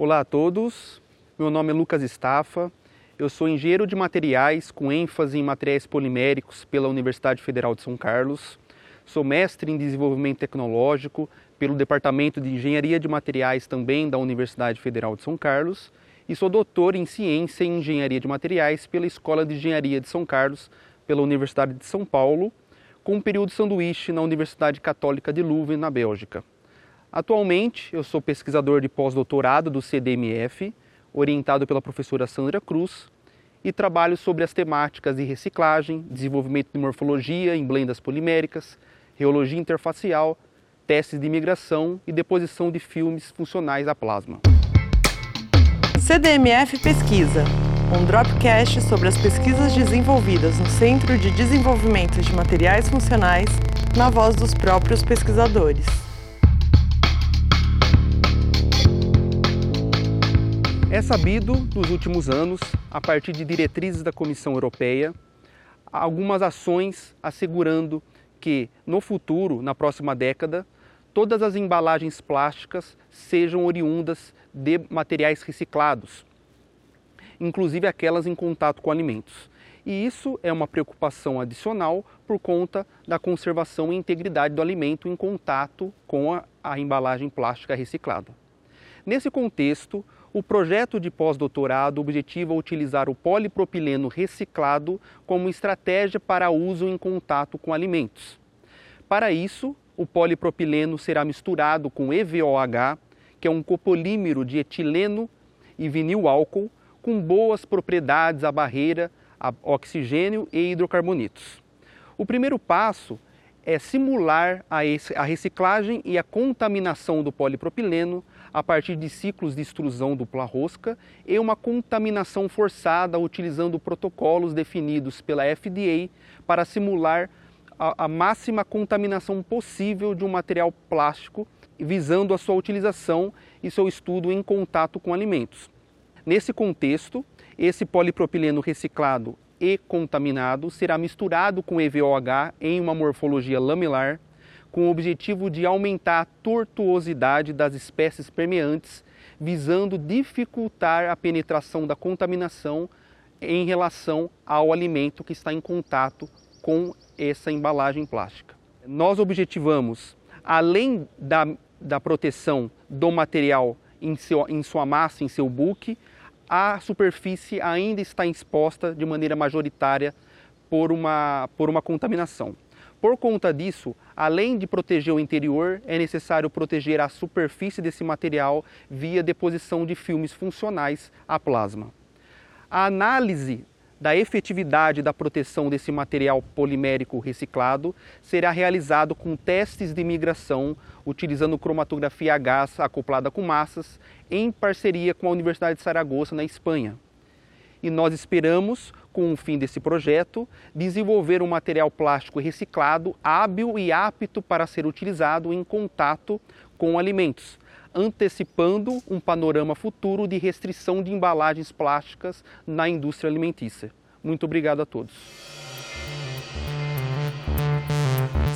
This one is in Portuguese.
Olá a todos, meu nome é Lucas Estafa, eu sou engenheiro de materiais com ênfase em materiais poliméricos pela Universidade Federal de São Carlos. Sou mestre em desenvolvimento tecnológico pelo Departamento de Engenharia de Materiais também da Universidade Federal de São Carlos e sou doutor em Ciência e Engenharia de Materiais pela Escola de Engenharia de São Carlos pela Universidade de São Paulo, com um período sanduíche na Universidade Católica de Leuven, na Bélgica. Atualmente, eu sou pesquisador de pós-doutorado do CDMF, orientado pela professora Sandra Cruz, e trabalho sobre as temáticas de reciclagem, desenvolvimento de morfologia em blendas poliméricas, reologia interfacial, testes de imigração e deposição de filmes funcionais a plasma. CDMF Pesquisa, um dropcast sobre as pesquisas desenvolvidas no Centro de Desenvolvimento de Materiais Funcionais, na voz dos próprios pesquisadores. É sabido, nos últimos anos, a partir de diretrizes da Comissão Europeia, algumas ações assegurando que, no futuro, na próxima década, todas as embalagens plásticas sejam oriundas de materiais reciclados, inclusive aquelas em contato com alimentos. E isso é uma preocupação adicional por conta da conservação e integridade do alimento em contato com a, a embalagem plástica reciclada. Nesse contexto, o projeto de pós-doutorado objetiva utilizar o polipropileno reciclado como estratégia para uso em contato com alimentos. Para isso, o polipropileno será misturado com EVOH, que é um copolímero de etileno e vinil álcool com boas propriedades à barreira, a oxigênio e hidrocarbonetos. O primeiro passo é simular a reciclagem e a contaminação do polipropileno a partir de ciclos de extrusão dupla rosca e uma contaminação forçada utilizando protocolos definidos pela FDA para simular a, a máxima contaminação possível de um material plástico, visando a sua utilização e seu estudo em contato com alimentos. Nesse contexto, esse polipropileno reciclado e contaminado será misturado com EVOH em uma morfologia lamelar, com o objetivo de aumentar a tortuosidade das espécies permeantes, visando dificultar a penetração da contaminação em relação ao alimento que está em contato com essa embalagem plástica. Nós objetivamos, além da, da proteção do material em, seu, em sua massa, em seu book, a superfície ainda está exposta de maneira majoritária por uma, por uma contaminação. Por conta disso, além de proteger o interior, é necessário proteger a superfície desse material via deposição de filmes funcionais a plasma. A análise da efetividade da proteção desse material polimérico reciclado será realizado com testes de migração utilizando cromatografia a gás acoplada com massas em parceria com a Universidade de Saragoça na Espanha. E nós esperamos, com o fim desse projeto, desenvolver um material plástico reciclado hábil e apto para ser utilizado em contato com alimentos, antecipando um panorama futuro de restrição de embalagens plásticas na indústria alimentícia. Muito obrigado a todos.